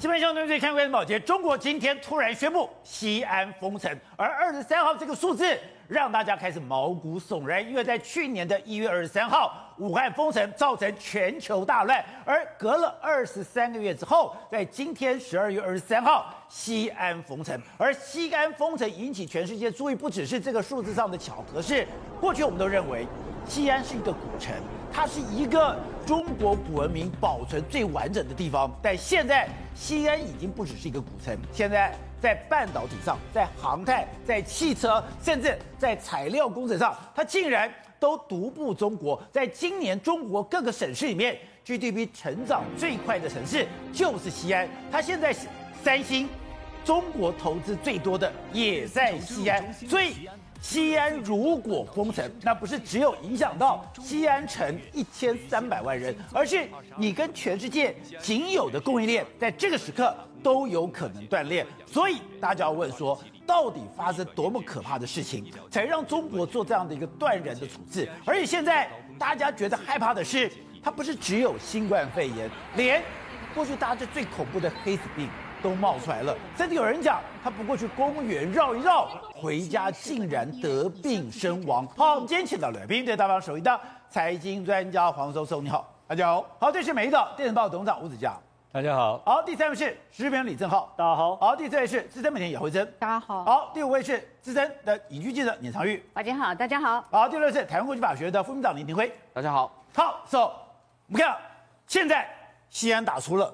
基本上，对对，看关键保洁，中国今天突然宣布西安封城，而二十三号这个数字让大家开始毛骨悚然，因为在去年的一月二十三号，武汉封城造成全球大乱，而隔了二十三个月之后，在今天十二月二十三号，西安封城，而西安封城引起全世界注意，不只是这个数字上的巧合，是过去我们都认为西安是一个古城。它是一个中国古文明保存最完整的地方，但现在西安已经不只是一个古城，现在在半导体上、在航太、在汽车，甚至在材料工程上，它竟然都独步中国。在今年中国各个省市里面，GDP 成长最快的城市就是西安。它现在是三星，中国投资最多的也在西安，所以。西安如果封城，那不是只有影响到西安城一千三百万人，而是你跟全世界仅有的供应链，在这个时刻都有可能断裂。所以大家要问说，到底发生多么可怕的事情，才让中国做这样的一个断然的处置？而且现在大家觉得害怕的是，它不是只有新冠肺炎，连过去大家最恐怖的黑死病。都冒出来了，甚至有人讲他不过去公园绕一绕，回家竟然得病身亡。好，我们今天请到了来宾，对大方首席的财经专家黄叔叔，你好，大家好。好，这是美丽岛电视报董事长吴子嘉，大家好。好，第三位是时事评论李正浩，大家好。好，第四位是资深媒体姚慧珍，大家好。好，第五位是资深的影剧记者闵长玉，大家好，大家好。好，第六位是台湾国际法学的副秘书长林廷辉，大家好。好，so 我们看现在西安打出了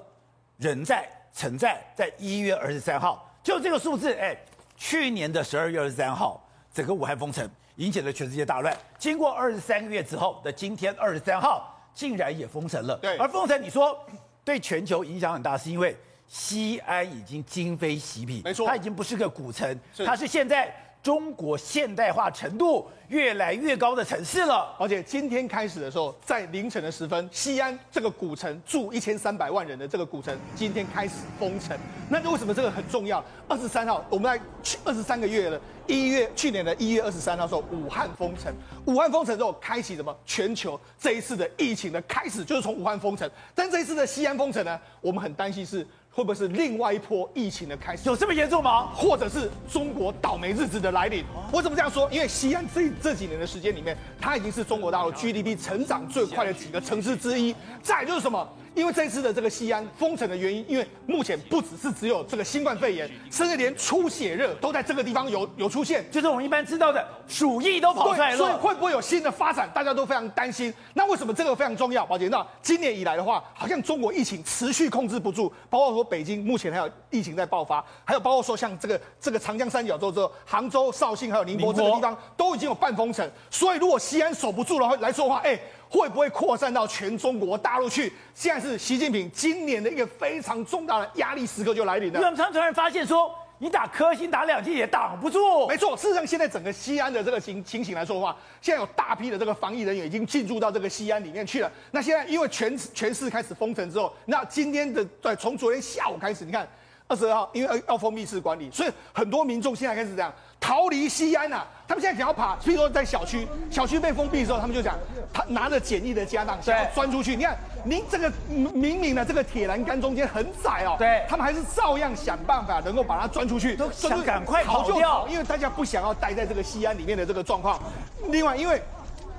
人在。曾在在一月二十三号，就这个数字，哎，去年的十二月二十三号，整个武汉封城引起了全世界大乱。经过二十三个月之后的今天二十三号，竟然也封城了。对，而封城，你说对全球影响很大，是因为西安已经今非昔比，没错，它已经不是个古城，是它是现在中国现代化程度越来越高的城市了，而且今天开始的时候，在凌晨的时分，西安这个古城住一千三百万人的这个古城，今天开始封城。那为什么这个很重要？二十三号，我们在去二十三个月了，一月去年的一月二十三号时候，武汉封城。武汉封城之后，开启什么？全球这一次的疫情的开始，就是从武汉封城。但这一次的西安封城呢，我们很担心是会不会是另外一波疫情的开始？有这么严重吗？或者是中国倒霉日子的来临？我怎么这样说？因为西安这这几年的时间里面，它已经是中国大陆 GDP 成长最快的几个城市之一。再就是什么？因为这次的这个西安封城的原因，因为目前不只是只有这个新冠肺炎，甚至连出血热都在这个地方有有出现，就是我们一般知道的鼠疫都跑出来了。所以会不会有新的发展？大家都非常担心。那为什么这个非常重要？宝杰，那今年以来的话，好像中国疫情持续控制不住，包括说北京目前还有疫情在爆发，还有包括说像这个这个长江三角洲之后，杭州、绍兴还有宁波这个地方都已经有半封城。所以如果西安守不住的话来说的话，哎。会不会扩散到全中国大陆去？现在是习近平今年的一个非常重大的压力时刻就来临了。我们常常发现说，你打科兴打两剂也挡不住。没错，事实上现在整个西安的这个情情形来说的话，现在有大批的这个防疫人员已经进入到这个西安里面去了。那现在因为全全市开始封城之后，那今天的对，从昨天下午开始，你看。二十二号，因为要封闭式管理，所以很多民众现在开始这样逃离西安呐、啊。他们现在想要爬，譬如说在小区，小区被封闭的时候，他们就讲，他拿着简易的家当想要钻出去。你看，您这个明明呢这个铁栏杆中间很窄哦，对，他们还是照样想办法能够把它钻出去，都想赶快逃掉，因为大家不想要待在这个西安里面的这个状况。另外，因为。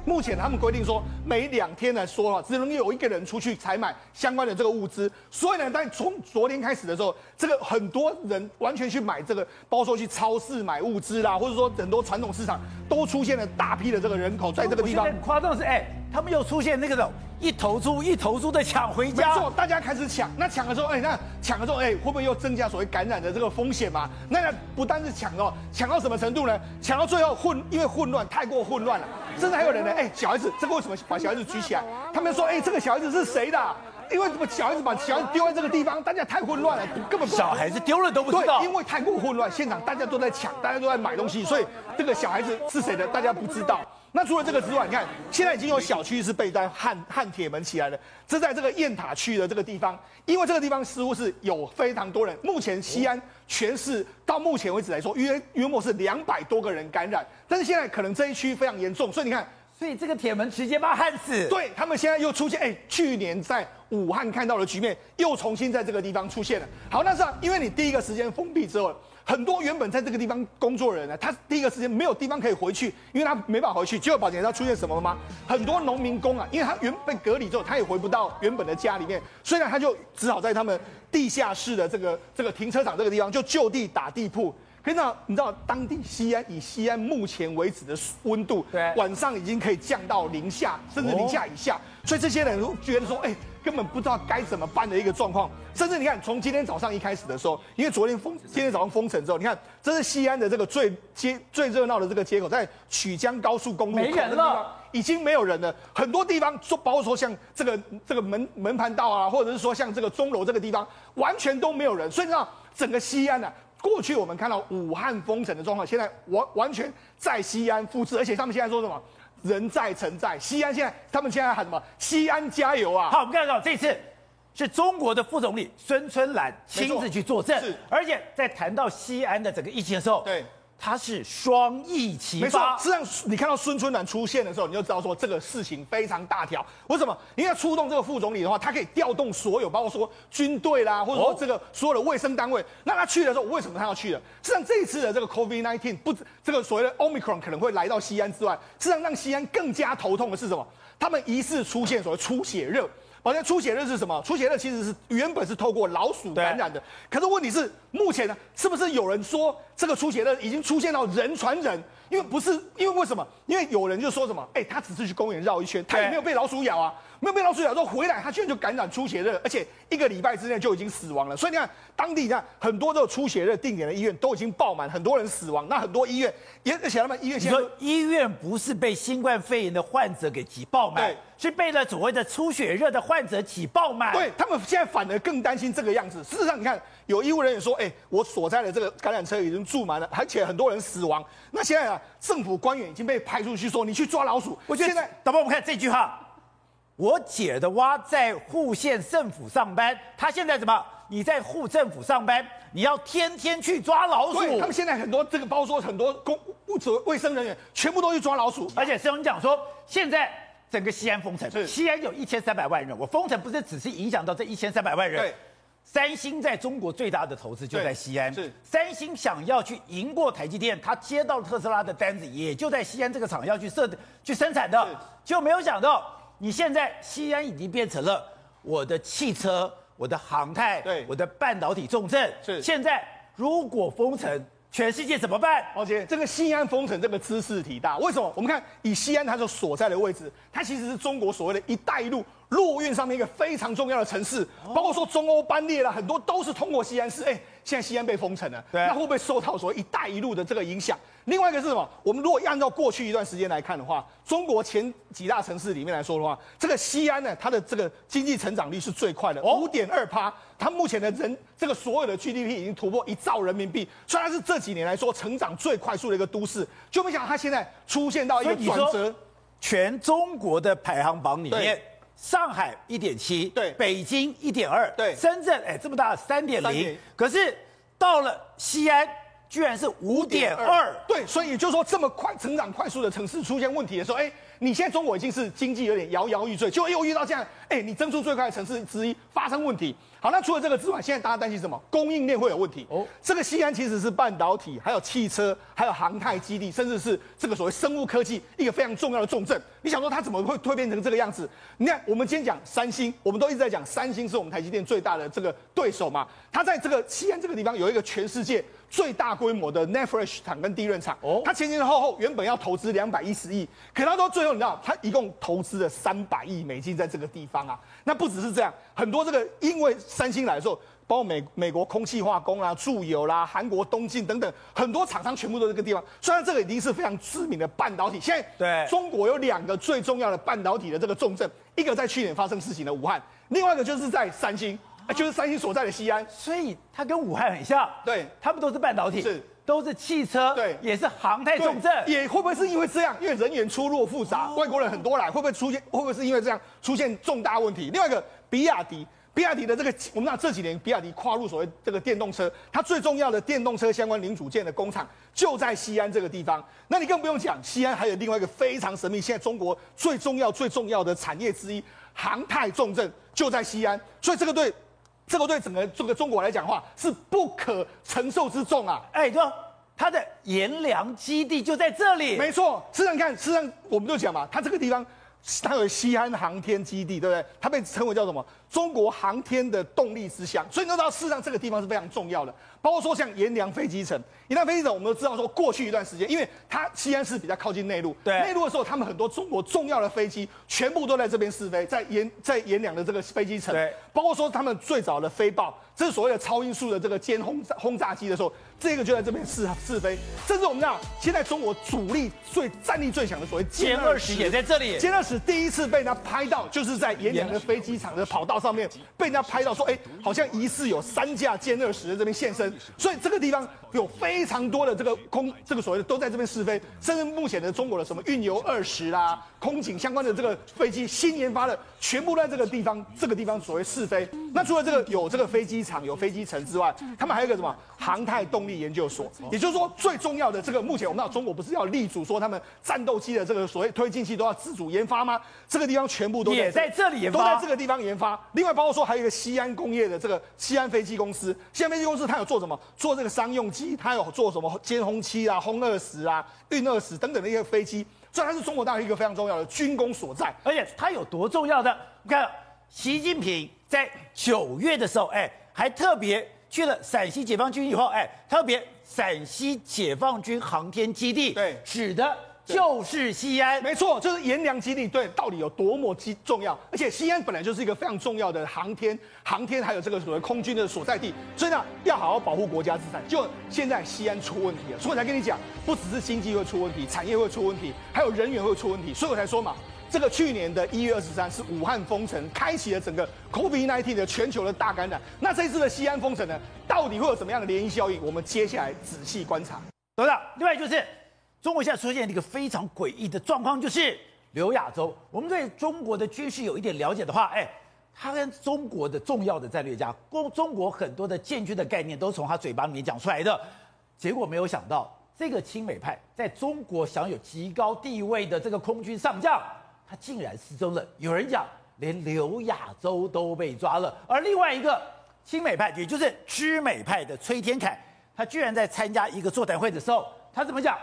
目前他们规定说，每两天来说哈，只能有一个人出去采买相关的这个物资。所以呢，但从昨天开始的时候，这个很多人完全去买这个，包括说去超市买物资啦，或者说很多传统市场都出现了大批的这个人口在这个地方。很夸张的是，哎，他们又出现那个种一头猪一头猪的抢回家。没错，大家开始抢。那抢了之后，哎，那抢了之后，哎，会不会又增加所谓感染的这个风险嘛？那不单是抢哦，抢到什么程度呢？抢到最后混，因为混乱太过混乱了。甚至还有人呢，哎、小孩子，这个为什么把小孩子举起来？他们说，哎、这个小孩子是谁的？因为怎么小孩子把小孩子丢在这个地方，大家太混乱了，根本小孩子丢了都不知道。对，因为太过混乱，现场大家都在抢，大家都在买东西，所以这个小孩子是谁的，大家不知道。那除了这个之外，你看，现在已经有小区是被在焊焊铁门起来了，这在这个雁塔区的这个地方，因为这个地方似乎是有非常多人。目前西安全市到目前为止来说，约约莫是两百多个人感染，但是现在可能这一区非常严重，所以你看。所以这个铁门直接把它焊死。对，他们现在又出现，哎，去年在武汉看到的局面又重新在这个地方出现了。好，那是因为你第一个时间封闭之后，很多原本在这个地方工作的人呢，他第一个时间没有地方可以回去，因为他没办法回去。结果宝杰，他出现什么了吗？很多农民工啊，因为他原本隔离之后，他也回不到原本的家里面，所以呢，他就只好在他们地下室的这个这个停车场这个地方就就地打地铺。可是你知道当地西安以西安目前为止的温度，对，晚上已经可以降到零下，甚至零下以下，所以这些人都觉得说，哎。根本不知道该怎么办的一个状况，甚至你看，从今天早上一开始的时候，因为昨天封，今天早上封城之后，你看，这是西安的这个最街最热闹的这个街口，在曲江高速公路没人了，已经没有人了。很多地方，说包括说像这个这个门门盘道啊，或者是说像这个钟楼这个地方，完全都没有人。所以你知道，整个西安呢、啊，过去我们看到武汉封城的状况，现在完完全在西安复制，而且他们现在说什么？人在城在，西安现在他们现在喊什么？西安加油啊！好，我们看到这次是中国的副总理孙春兰亲自去作证，是，而且在谈到西安的整个疫情的时候，对。他是双翼齐发，没错。实际上，你看到孙春兰出现的时候，你就知道说这个事情非常大条。为什么？因为出动这个副总理的话，他可以调动所有，包括说军队啦，或者说这个所有的卫生单位。那他去的时候，为什么他要去的？实际上，这一次的这个 COVID-19 不止这个所谓的 Omicron 可能会来到西安之外，实际上让西安更加头痛的是什么？他们疑似出现所谓出血热。好像出血热是什么？出血热其实是原本是透过老鼠感染的，可是问题是目前呢，是不是有人说这个出血热已经出现到人传人？因为不是，因为为什么？因为有人就说什么，哎、欸，他只是去公园绕一圈，他也没有被老鼠咬啊。没有被老鼠咬之后回来，他居然就感染出血热，而且一个礼拜之内就已经死亡了。所以你看，当地你看很多这个出血热定点的医院都已经爆满，很多人死亡。那很多医院也而且他们医院现在，你说医院不是被新冠肺炎的患者给挤爆满，对，是被了所谓的出血热的患者挤爆满。对，他们现在反而更担心这个样子。事实上，你看有医务人员说，哎，我所在的这个感染车已经住满了，而且很多人死亡。那现在啊，政府官员已经被派出去说，你去抓老鼠。我觉得现在，导播，我们看这句话。我姐的娃在户县政府上班，她现在怎么？你在户政府上班，你要天天去抓老鼠。他们现在很多这个，包括说很多公务职卫生人员，全部都去抓老鼠。而且师兄讲说，现在整个西安封城，西安有一千三百万人，我封城不是只是影响到这一千三百万人。对，三星在中国最大的投资就在西安。是，三星想要去赢过台积电，他接到特斯拉的单子，也就在西安这个厂要去设去生产的，就没有想到。你现在西安已经变成了我的汽车、我的航太、对我的半导体重镇。是现在如果封城，全世界怎么办？而且这个西安封城这个知识体大，为什么？我们看以西安它所所在的位置，它其实是中国所谓的一带一路陆运上面一个非常重要的城市，包括说中欧班列啦，很多都是通过西安市。哎。现在西安被封城了，对，那会不会受到所谓“一带一路”的这个影响？另外一个是什么？我们如果按照过去一段时间来看的话，中国前几大城市里面来说的话，这个西安呢，它的这个经济成长率是最快的，五点二趴。它目前的人这个所有的 GDP 已经突破一兆人民币，虽然是这几年来说成长最快速的一个都市，就没想到它现在出现到一个转折。全中国的排行榜里面，上海一点七，对，北京一点二，对，深圳哎这么大三点零，可是到了西安居然是五点二，对，所以就是说这么快成长快速的城市出现问题的时候，哎，你现在中国已经是经济有点摇摇欲坠，就又遇到这样，哎，你增速最快的城市之一发生问题。好，那除了这个之外，现在大家担心什么？供应链会有问题哦。这个西安其实是半导体、还有汽车、还有航太基地，甚至是这个所谓生物科技一个非常重要的重镇。你想说它怎么会蜕变成这个样子？你看，我们今天讲三星，我们都一直在讲三星是我们台积电最大的这个对手嘛。它在这个西安这个地方有一个全世界最大规模的 Flash 厂跟 DRAM 厂哦。它前前后后原本要投资两百一十亿，可它到最后你知道，它一共投资了三百亿美金在这个地方啊。那不只是这样，很多这个因为三星来的时候，包括美美国空气化工啦、住友啦、韩国东进等等，很多厂商全部都在这个地方。虽然这个已经是非常知名的半导体，现在对中国有两个最重要的半导体的这个重镇，一个在去年发生事情的武汉，另外一个就是在三星，就是三星所在的西安。所以它跟武汉很像，对，他们都是半导体，是都是汽车，对，也是航太重镇。也会不会是因为这样？因为人员出入复杂，外国人很多来，会不会出现？会不会是因为这样出现重大问题？另外一个。比亚迪，比亚迪的这个，我们知道这几年比亚迪跨入所谓这个电动车，它最重要的电动车相关零组件的工厂就在西安这个地方。那你更不用讲，西安还有另外一个非常神秘，现在中国最重要、最重要的产业之一——航太重镇，就在西安，所以这个对这个对整个这个中国来讲的话是不可承受之重啊！哎，对，它的盐良基地就在这里，没错。事实上，看，事实上我们就讲嘛，它这个地方它有西安航天基地，对不对？它被称为叫什么？中国航天的动力之乡。所以你知道，事实上这个地方是非常重要的。包括说像阎良飞机城，盐粮飞机走，我们都知道说，过去一段时间，因为它西安是比较靠近内陆，对。内陆的时候，他们很多中国重要的飞机全部都在这边试飞，在沿在沿两的这个飞机城，对，包括说他们最早的飞豹，这是所谓的超音速的这个歼轰轰炸机的时候，这个就在这边试试飞，甚至我们讲现在中国主力最战力最强的所谓歼二十也在这里，歼二十第一次被人家拍到，就是在沿两的飞机场的跑道上面被人家拍到说，哎，好像疑似有三架歼二十在这边现身。所以这个地方有非常多的这个空，这个所谓的都在这边试飞，甚至目前的中国的什么运油二十啦，空警相关的这个飞机新研发的，全部在这个地方，这个地方所谓试飞。那除了这个有这个飞机场、有飞机城之外，他们还有一个什么航太动力研究所，也就是说最重要的这个，目前我们知道中国不是要立足说他们战斗机的这个所谓推进器都要自主研发吗？这个地方全部都在、这个、也在这里研发，都在这个地方研发。另外包括说还有一个西安工业的这个西安飞机公司，西安飞机公司它有做什么？做这个商用机，它有做什么歼轰七啊、轰二十啊、运二十等等的一些飞机，所以它是中国大陆一个非常重要的军工所在。而且它有多重要的？你看，习近平在九月的时候，哎，还特别去了陕西解放军以后，哎，特别陕西解放军航天基地，对，指的。就是西安，没错，就是阎良基地。对，到底有多么基重要？而且西安本来就是一个非常重要的航天、航天还有这个所谓空军的所在地，所以呢，要好好保护国家资产。就现在西安出问题了，所以我才跟你讲，不只是经济会出问题，产业会出问题，还有人员会出问题。所以我才说嘛，这个去年的一月二十三是武汉封城，开启了整个 COVID-19 的全球的大感染。那这一次的西安封城呢，到底会有什么样的涟漪效应？我们接下来仔细观察。董事长，另外就是。中国现在出现一个非常诡异的状况，就是刘亚洲。我们对中国的军事有一点了解的话，哎，他跟中国的重要的战略家，中中国很多的建军的概念都从他嘴巴里面讲出来的。结果没有想到，这个亲美派在中国享有极高地位的这个空军上将，他竟然失踪了。有人讲，连刘亚洲都被抓了。而另外一个亲美派，也就是知美派的崔天凯，他居然在参加一个座谈会的时候，他怎么讲？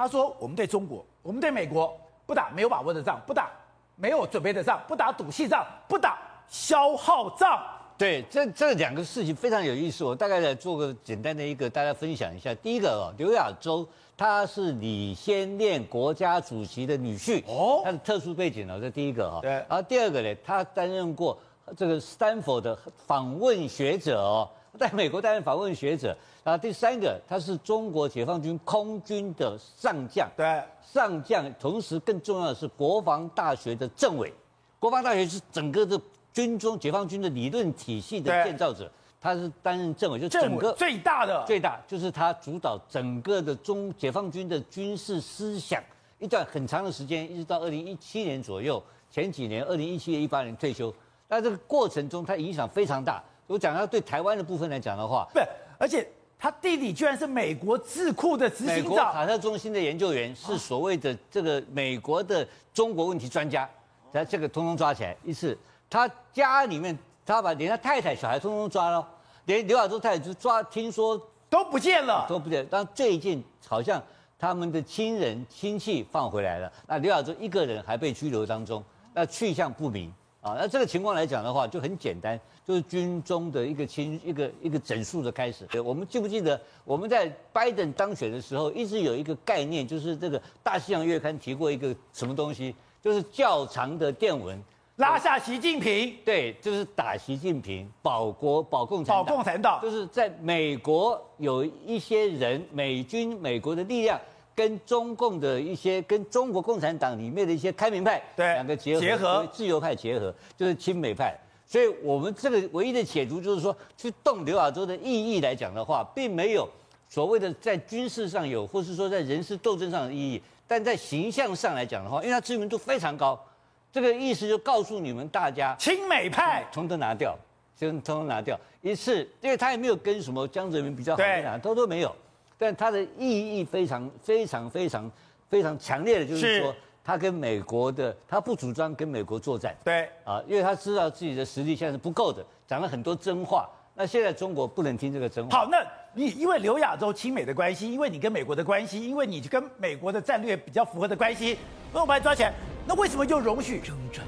他说：“我们对中国，我们对美国不打没有把握的仗，不打没有准备的仗，不打赌气仗，不打消耗仗。对，这这两个事情非常有意思。我大概来做个简单的一个大家分享一下。第一个哦，刘亚洲他是李先念国家主席的女婿哦，他的特殊背景哦，这第一个哈。对。然后第二个呢，他担任过这个斯坦福的访问学者哦。”在美国担任访问学者，然后第三个，他是中国解放军空军的上将，对，上将，同时更重要的是国防大学的政委，国防大学是整个的军中解放军的理论体系的建造者，他是担任政委，就整个最大的最大，就是他主导整个的中解放军的军事思想。一段很长的时间，一直到二零一七年左右，前几年二零一七年一八年退休，那这个过程中他影响非常大。我讲到对台湾的部分来讲的话，不，而且他弟弟居然是美国智库的执行长，美国卡特中心的研究员，是所谓的这个美国的中国问题专家，他这个通通抓起来一次，他家里面他把连他太太、小孩通通抓了，连刘亚洲太太就抓，听说都不见了，都不见。但最近好像他们的亲人亲戚放回来了，那刘亚洲一个人还被拘留当中，那去向不明。啊，那这个情况来讲的话，就很简单，就是军中的一个清一个一个整数的开始。对，我们记不记得我们在拜登当选的时候，一直有一个概念，就是这个《大西洋月刊》提过一个什么东西，就是较长的电文，拉下习近平。对，就是打习近平，保国保共产党。保共产党，就是在美国有一些人，美军美国的力量。跟中共的一些，跟中国共产党里面的一些开明派，对，两个结合，结合自由派结合，就是亲美派。所以，我们这个唯一的解读就是说，去动刘亚洲的意义来讲的话，并没有所谓的在军事上有，或是说在人事斗争上的意义，但在形象上来讲的话，因为他知名度非常高，这个意思就告诉你们大家，亲美派，统统拿掉，先统统拿掉一次，因为他也没有跟什么江泽民比较好的，都都没有。但它的意义非常非常非常非常强烈的，就是说，他跟美国的，他不主张跟美国作战。对啊，因为他知道自己的实力现在是不够的，讲了很多真话。那现在中国不能听这个真话。好，那你因为刘亚洲亲美的关系，因为你跟美国的关系，因为你跟美国的战略比较符合的关系，那我把你抓起来，那为什么就容许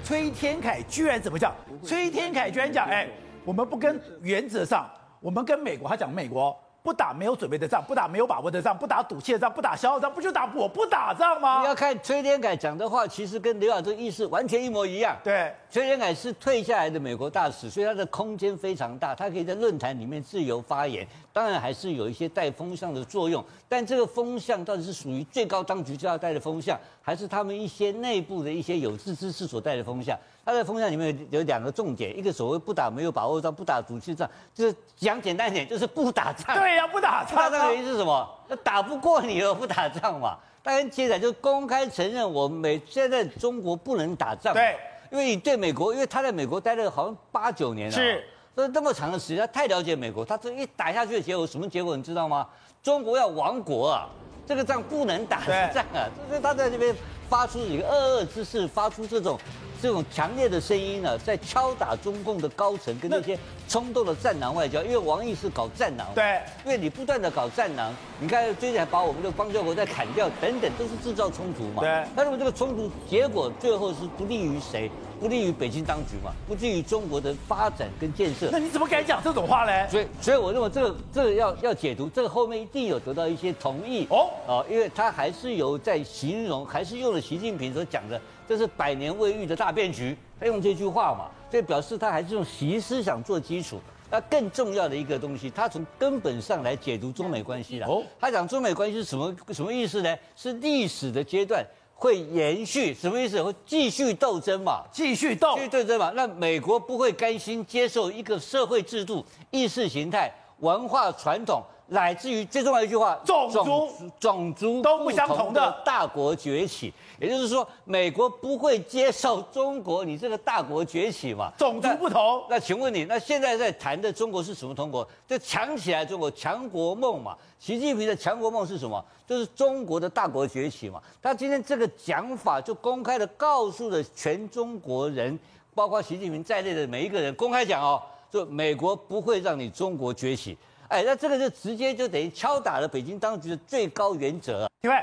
崔天凯居然怎么讲？崔天凯居然讲，哎，我们不跟原则上，我们跟美国，他讲美国。不打没有准备的仗，不打没有把握的仗，不打赌气的仗，不打消耗仗，不就打我不打仗吗？你要看崔天凯讲的话，其实跟刘亚洲意思完全一模一样。对，崔天凯是退下来的美国大使，所以他的空间非常大，他可以在论坛里面自由发言。当然还是有一些带风向的作用，但这个风向到底是属于最高当局就要带的风向，还是他们一些内部的一些有志之士所带的风向？他在风向里面有两个重点，一个所谓不打没有把握仗，不打赌气仗，就是讲简单一点，就是不打仗。对呀、啊，不打仗。不打仗的原因是什么？那打不过你而不打仗嘛。当然接着就公开承认，我们美现在中国不能打仗。对，因为你对美国，因为他在美国待了好像八九年了。是。所以这么长的时间，他太了解美国，他这一打下去的结果什么结果？你知道吗？中国要亡国啊！这个仗不能打的仗啊！所以他在这边发出一个恶恶之势，发出这种。这种强烈的声音呢，在敲打中共的高层跟那些冲动的战狼外交，因为王毅是搞战狼，对，因为你不断的搞战狼，你看最近还把我们的邦交国再砍掉，等等，都是制造冲突嘛。对，那么这个冲突结果最后是不利于谁？不利于北京当局嘛？不利于中国的发展跟建设？那你怎么敢讲这种话呢？所以，所以我认为这个这个要要解读，这个后面一定有得到一些同意哦哦，因为他还是有在形容，还是用了习近平所讲的。这是百年未遇的大变局，他用这句话嘛，所以表示他还是用习思想做基础。那更重要的一个东西，他从根本上来解读中美关系了。哦，他讲中美关系是什么什么意思呢？是历史的阶段会延续，什么意思？会继续斗争嘛？继续斗，继续斗争嘛？那美国不会甘心接受一个社会制度、意识形态、文化传统。乃至于最重要的一句话，种族种族都不相同的大国崛起，也就是说，美国不会接受中国你这个大国崛起嘛？种族不同。那请问你，那现在在谈的中国是什么中国？就强起来中国强国梦嘛？习近平的强国梦是什么？就是中国的大国崛起嘛？他今天这个讲法就公开的告诉了全中国人，包括习近平在内的每一个人，公开讲哦，就美国不会让你中国崛起。哎，那这个就直接就等于敲打了北京当局的最高原则。另外，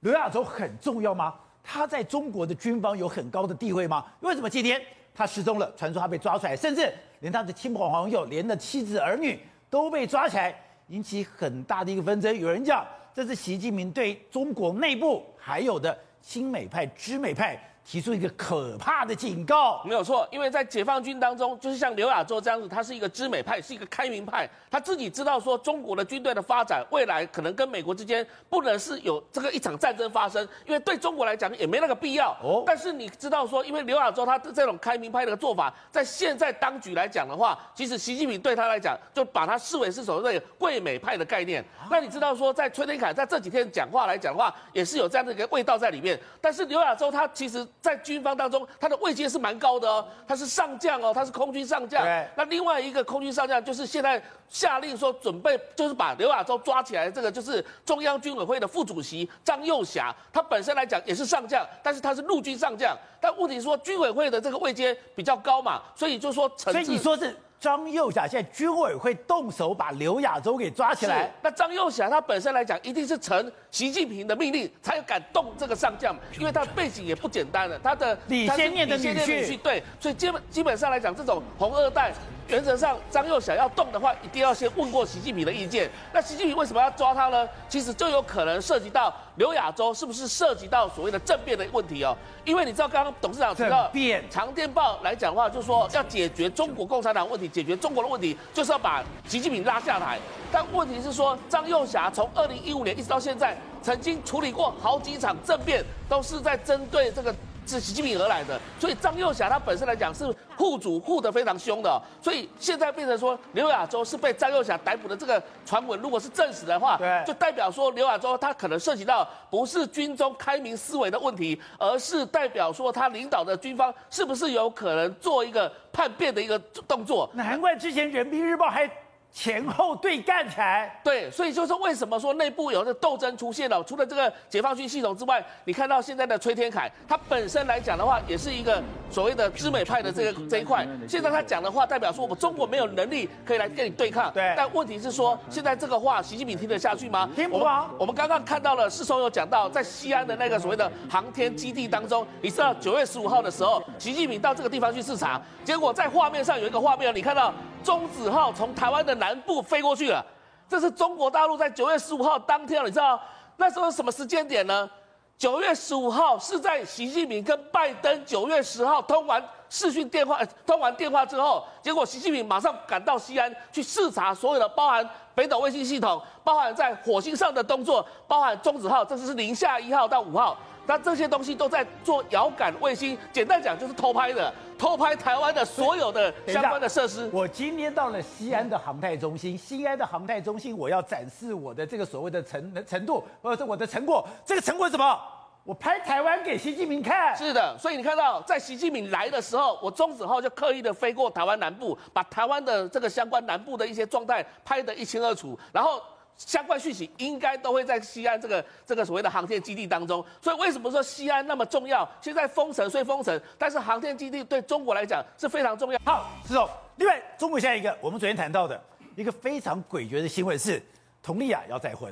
刘亚洲很重要吗？他在中国的军方有很高的地位吗？为什么今天他失踪了？传说他被抓出来，甚至连他的亲朋好友、连的妻子儿女都被抓起来，引起很大的一个纷争。有人讲，这是习近平对中国内部还有的亲美派、知美派。提出一个可怕的警告，没有错，因为在解放军当中，就是像刘亚洲这样子，他是一个知美派，是一个开明派，他自己知道说中国的军队的发展未来可能跟美国之间不能是有这个一场战争发生，因为对中国来讲也没那个必要。哦，但是你知道说，因为刘亚洲他这种开明派的做法，在现在当局来讲的话，其实习近平对他来讲就把他视为是所谓的贵美派的概念。那你知道说，在崔天凯在这几天讲话来讲的话，也是有这样的一个味道在里面。但是刘亚洲他其实。在军方当中，他的位阶是蛮高的哦，他是上将哦，他是空军上将。对。那另外一个空军上将，就是现在下令说准备，就是把刘亚洲抓起来，这个就是中央军委会的副主席张又侠，他本身来讲也是上将，但是他是陆军上将。但问题是说，军委会的这个位阶比较高嘛，所以就说，所以你说是。张又侠现在军委会动手把刘亚洲给抓起来，那张又侠他本身来讲，一定是承习近平的命令才敢动这个上将，因为他的背景也不简单了，他的李先念的女婿，对，所以基本基本上来讲，这种红二代。原则上，张又侠要动的话，一定要先问过习近平的意见。那习近平为什么要抓他呢？其实就有可能涉及到刘亚洲是不是涉及到所谓的政变的问题哦。因为你知道，刚刚董事长提到，长电报来讲的话，就是说要解决中国共产党问题，解决中国的问题，就是要把习近平拉下台。但问题是说，张幼霞从二零一五年一直到现在，曾经处理过好几场政变，都是在针对这个。是习近平而来的，所以张又侠他本身来讲是护主护得非常凶的，所以现在变成说刘亚洲是被张又侠逮捕的这个传闻，如果是证实的话，对，就代表说刘亚洲他可能涉及到不是军中开明思维的问题，而是代表说他领导的军方是不是有可能做一个叛变的一个动作？难怪之前人民日报还前后对干起来，对，所以就是为什么说内部有这斗争出现了。除了这个解放军系统之外，你看到现在的崔天凯，他本身来讲的话，也是一个所谓的知美派的这个这一块。现在他讲的话，代表说我们中国没有能力可以来跟你对抗。对。但问题是说，现在这个话，习近平听得下去吗？听不到？我们刚刚看到了，世聪有讲到，在西安的那个所谓的航天基地当中，你知道九月十五号的时候，习近平到这个地方去视察，结果在画面上有一个画面，你看到。钟子浩从台湾的南部飞过去了，这是中国大陆在九月十五号当天，你知道那时候什么时间点呢？九月十五号是在习近平跟拜登九月十号通完视讯电话，通完电话之后，结果习近平马上赶到西安去视察所有的，包含北斗卫星系统，包含在火星上的动作，包含中子号，这是零下一号到五号。那这些东西都在做遥感卫星，简单讲就是偷拍的，偷拍台湾的所有的相关的设施。我今天到了西安的航太中心，西安的航太中心，我要展示我的这个所谓的成程度，或者是我的成果。这个成果是什么？我拍台湾给习近平看。是的，所以你看到在习近平来的时候，我中子号就刻意的飞过台湾南部，把台湾的这个相关南部的一些状态拍得一清二楚，然后。相关讯息应该都会在西安这个 这个所谓的航天基地当中，所以为什么说西安那么重要？现在封城虽封城，但是航天基地对中国来讲是非常重要。好，石总，另外中国下一个我们昨天谈到的一个非常诡谲的新闻是，佟丽娅要再婚，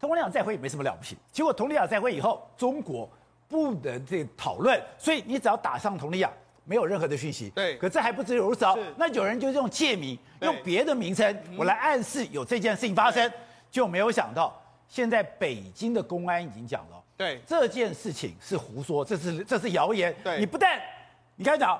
佟丽娅再婚也没什么了不起，结果佟丽娅再婚以后，中国不能这讨论，所以你只要打上佟丽娅，没有任何的讯息。对，可这还不只有如此哦，那有人就用借名，用别的名称，我来暗示有这件事情发生。就没有想到，现在北京的公安已经讲了，对这件事情是胡说，这是这是谣言。对，你不但你刚才讲，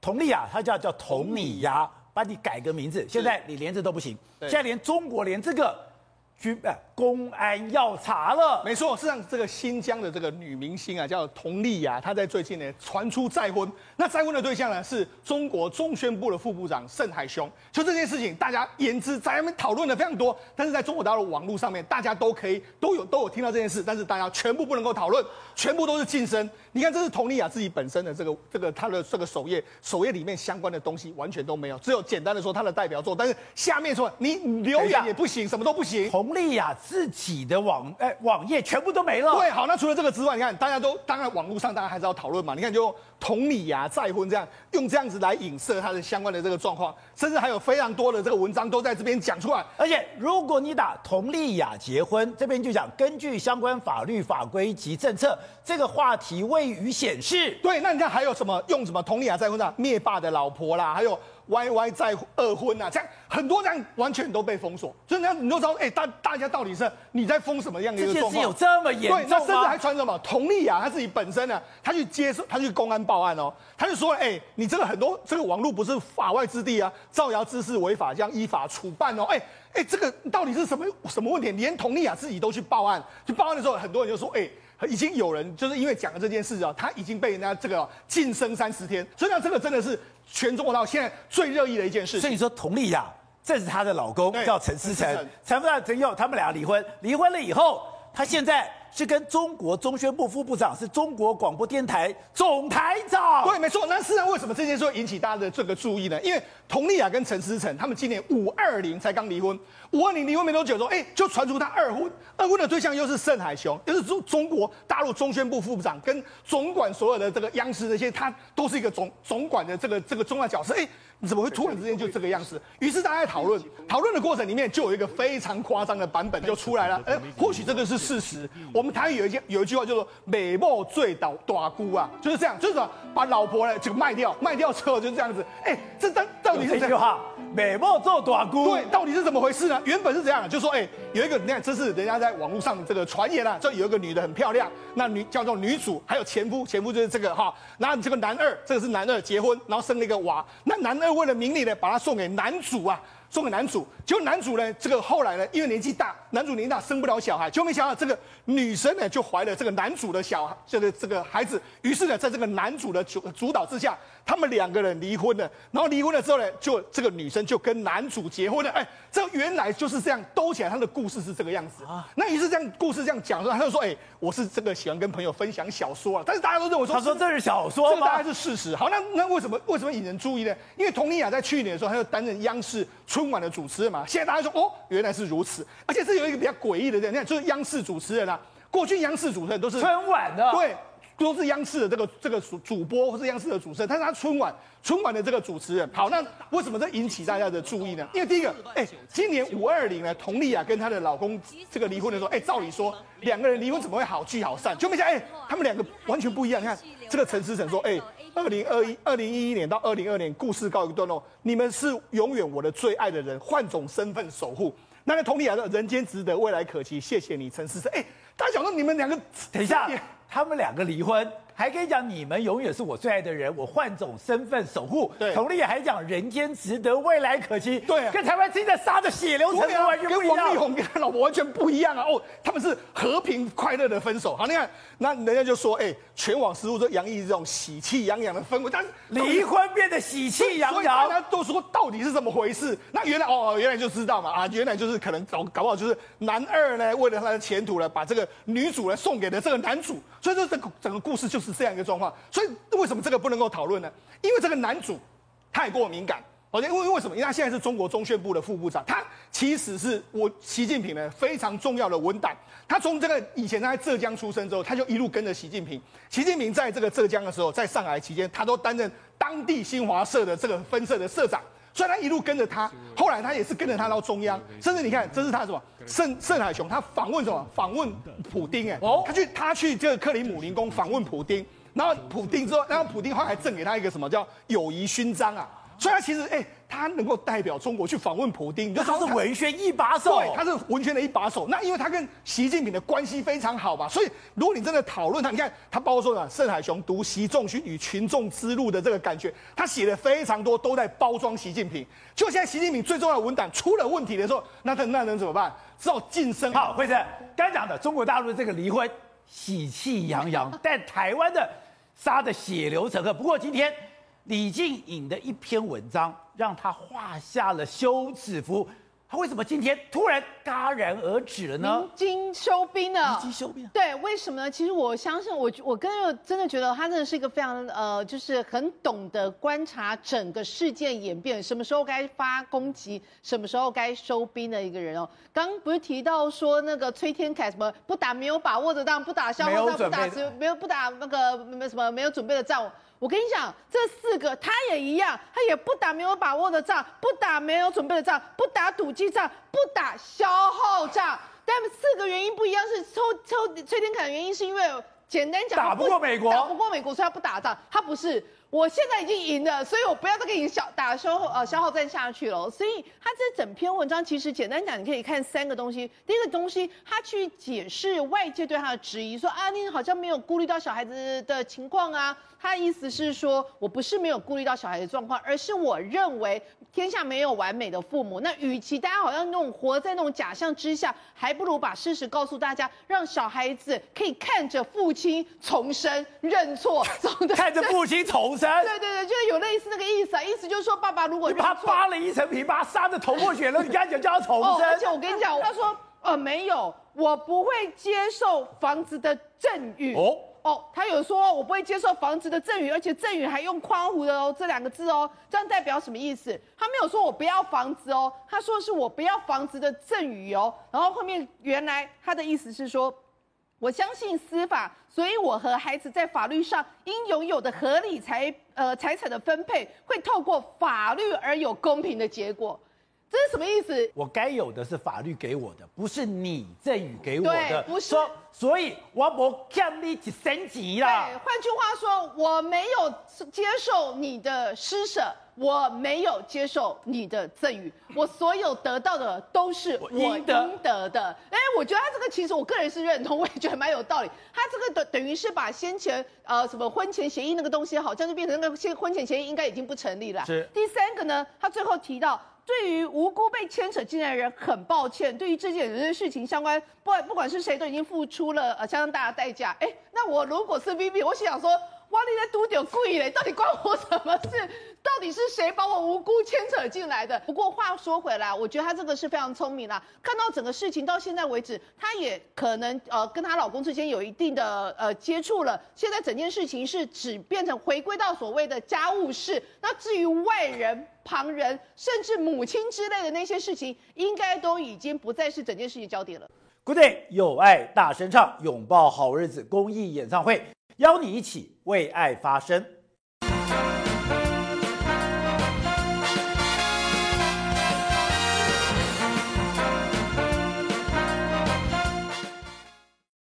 佟丽娅，他叫叫佟丽娅，把你改个名字，现在你连这都不行，现在连中国连这个。军公安要查了，没错，是让这个新疆的这个女明星啊，叫佟丽娅，她在最近呢传出再婚。那再婚的对象呢是中国中宣部的副部长盛海雄。就这件事情，大家言之在外面讨论的非常多，但是在中国大陆网络上面，大家都可以都有都有听到这件事，但是大家全部不能够讨论，全部都是噤声。你看，这是佟丽娅自己本身的这个这个她的这个首页，首页里面相关的东西完全都没有，只有简单的说她的代表作，但是下面说你留言也不行，什么都不行。佟丽娅自己的网哎网页全部都没了。对，好，那除了这个之外，你看大家都当然网络上大家还是要讨论嘛。你看就佟丽娅再婚这样，用这样子来影射她的相关的这个状况，甚至还有非常多的这个文章都在这边讲出来。而且如果你打佟丽娅结婚，这边就讲根据相关法律法规及政策，这个话题未予显示。对，那你看还有什么用什么佟丽娅再婚啊，灭霸的老婆啦，还有。Y Y 再二婚啊，这样很多这样完全都被封锁，所以那你都知道，哎，大大家到底是你在封什么样的一个状况？有这么严重？对，那甚至还传什么？佟丽娅她自己本身呢，她去接受，她去公安报案哦，她就说，哎，你这个很多这个网络不是法外之地啊，造谣滋事违法，将依法处办哦，哎哎，这个到底是什么什么问题？连佟丽娅自己都去报案，去报案的时候，很多人就说，哎。已经有人就是因为讲了这件事啊，他已经被人家这个禁声三十天，所以呢，这个真的是全中国到现在最热议的一件事。所以你说佟丽娅，这是她的老公叫陈思诚，陈思诚又他们俩离婚，离婚了以后，他现在。是跟中国中宣部副部长，是中国广播电台总台长。对，没错。那事实上，为什么这件事会引起大家的这个注意呢？因为佟丽娅跟陈思诚他们今年五二零才刚离婚，五二零离婚没多久，说哎，就传出他二婚，二婚的对象又是盛海雄，又是中中国大陆中宣部副部长，跟总管所有的这个央视这些，他都是一个总总管的这个这个重要角色。哎，你怎么会突然之间就这个样子？于是大家在讨论，讨论的过程里面就有一个非常夸张的版本就出来了。哎，或许这个是事实。我们台湾有一件有一句话叫做“美貌醉倒大姑啊”，就是这样，就是说把老婆呢就卖掉，卖掉之后就是这样子。哎，这到到底是这句话“美貌做大姑”？对，到底是怎么回事呢？原本是这样，就说哎，有一个你看，这是人家在网络上这个传言啊，这有一个女的很漂亮，那女叫做女主，还有前夫，前夫就是这个哈。然后这个男二，这个是男二结婚，然后生了一个娃。那男二为了名利呢，把她送给男主啊。送给男主，结果男主呢，这个后来呢，因为年纪大，男主年纪大生不了小孩，就没想到这个女生呢就怀了这个男主的小，这个这个孩子，于是呢，在这个男主的主主导之下，他们两个人离婚了，然后离婚了之后呢，就这个女生就跟男主结婚了。哎，这原来就是这样兜起来，他的故事是这个样子啊。那于是这样故事这样讲说，他就说，哎，我是这个喜欢跟朋友分享小说啊，但是大家都认为说，他说这是小说吗？这个大概是事实。好，那那为什么为什么引人注意呢？因为佟丽娅在去年的时候，她就担任央视春晚的主持人嘛。现在大家说，哦，原来是如此，而且是有一个比较诡异的点，你看，就是央视主持人啊，过去央视主持人都是春晚的，对。都是央视的这个这个主主播或是央视的主持人，但是他春晚春晚的这个主持人，好，那为什么这引起大家的注意呢？因为第一个，哎，今年五二零呢，佟丽娅跟她的老公这个离婚的时候，哎，照理说两个人离婚怎么会好聚好散？就没想，哎，他们两个完全不一样。你看这个陈思诚说，哎，二零二一二零一一年到二零二年，故事告一段落，你们是永远我的最爱的人，换种身份守护。那个佟丽娅说，人间值得，未来可期，谢谢你，陈思诚。哎，大家想说你们两个，等一下。他们两个离婚，还可以讲你们永远是我最爱的人，我换种身份守护。对，佟丽娅还讲人间值得，未来可期。对、啊，跟台湾现在杀的血流成河完全不一样。跟王力宏跟他老婆完全不一样啊！哦，他们是和平快乐的分手。好，你看，那人家就说，哎，全网似乎都洋溢这种喜气洋洋的氛围，但是离婚变得喜气洋洋，大家都说到底是怎么回事？那原来哦，原来就知道嘛啊，原来就是可能搞搞不好就是男二呢，为了他的前途呢，把这个女主呢送给了这个男主。所以说，这个整个故事就是是这样一个状况。所以为什么这个不能够讨论呢？因为这个男主太过敏感。而且因为为什么？因为他现在是中国中宣部的副部长，他其实是我习近平呢非常重要的文胆。他从这个以前他在浙江出生之后，他就一路跟着习近平。习近平在这个浙江的时候，在上海期间，他都担任当地新华社的这个分社的社长。所以他一路跟着他，后来他也是跟着他到中央，甚至你看，这是他什么？盛盛海雄，他访问什么？访问普丁，哎，他去他去这个克里姆林宫访问普丁，然后普丁之后，然后普丁后来还赠给他一个什么叫友谊勋章啊？所以他其实哎。他能够代表中国去访问普丁，他是文宣一把手。对，他是文宣的一把手。那因为他跟习近平的关系非常好嘛，所以如果你真的讨论他，你看他包括说呢，盛海雄读习仲勋与群众之路的这个感觉，他写的非常多，都在包装习近平。就现在习近平最重要的文档出了问题的时候，那他那能怎么办？只好晋升。好，惠贞刚讲的中国大陆的这个离婚喜气洋洋，但台湾的杀的血流成河。不过今天。李静颖的一篇文章让他画下了休止符，他为什么今天突然戛然而止了呢？离经收兵了。离经收兵。对，为什么呢？其实我相信我，我我个人真的觉得他真的是一个非常呃，就是很懂得观察整个事件演变，什么时候该发攻击，什么时候该收兵的一个人哦。刚不是提到说那个崔天凯什么不打没有把握的仗，不打消耗战，不打没有不打那个没什么没有准备的仗。我跟你讲，这四个他也一样，他也不打没有把握的仗，不打没有准备的仗，不打赌气仗，不打消耗仗。但四个原因不一样，是抽抽崔天凯的原因是因为简单讲，打不过美国，打不过美国，所以他不打仗。他不是。我现在已经赢了，所以我不要再跟你消打消耗呃消耗战下去了。所以他这整篇文章其实简单讲，你可以看三个东西。第一个东西，他去解释外界对他的质疑，说啊，你好像没有顾虑到小孩子的情况啊。他的意思是说，我不是没有顾虑到小孩的状况，而是我认为天下没有完美的父母。那与其大家好像那种活在那种假象之下，还不如把事实告诉大家，让小孩子可以看着父亲重生、认错，看着父亲重生。对对对，就是有类似那个意思啊，意思就是说，爸爸如果你把他扒了一层皮，把他杀得头破血流，你赶紧叫他重生。而且我跟你讲，他说呃没有，我不会接受房子的赠与。哦哦，他有说我不会接受房子的赠与，而且赠与还用宽弧的哦这两个字哦，这样代表什么意思？他没有说我不要房子哦，他说的是我不要房子的赠与哦，然后后面原来他的意思是说。我相信司法，所以我和孩子在法律上应拥有的合理财呃财产的分配，会透过法律而有公平的结果。这是什么意思？我该有的是法律给我的，不是你赠予给我的。不是。所所以我不欠你一分钱啦。对，换句话说，我没有接受你的施舍。我没有接受你的赠与，我所有得到的都是我应得的。哎，我觉得他这个其实我个人是认同，我也觉得蛮有道理。他这个等等于是把先前呃什么婚前协议那个东西，好像就变成那个先婚前协议应该已经不成立了。是。第三个呢，他最后提到，对于无辜被牵扯进来的人很抱歉，对于这件人的事情相关，不不管是谁都已经付出了呃相当大的代价。哎，那我如果是 Vivi，我想说。哇，你在赌点贵嘞，到底关我什么事？到底是谁把我无辜牵扯进来的？不过话说回来，我觉得她这个是非常聪明啦。看到整个事情到现在为止，她也可能呃跟她老公之间有一定的呃接触了。现在整件事情是只变成回归到所谓的家务事。那至于外人、旁人，甚至母亲之类的那些事情，应该都已经不再是整件事情焦点了。Good day，有爱大声唱，拥抱好日子公益演唱会，邀你一起为爱发声。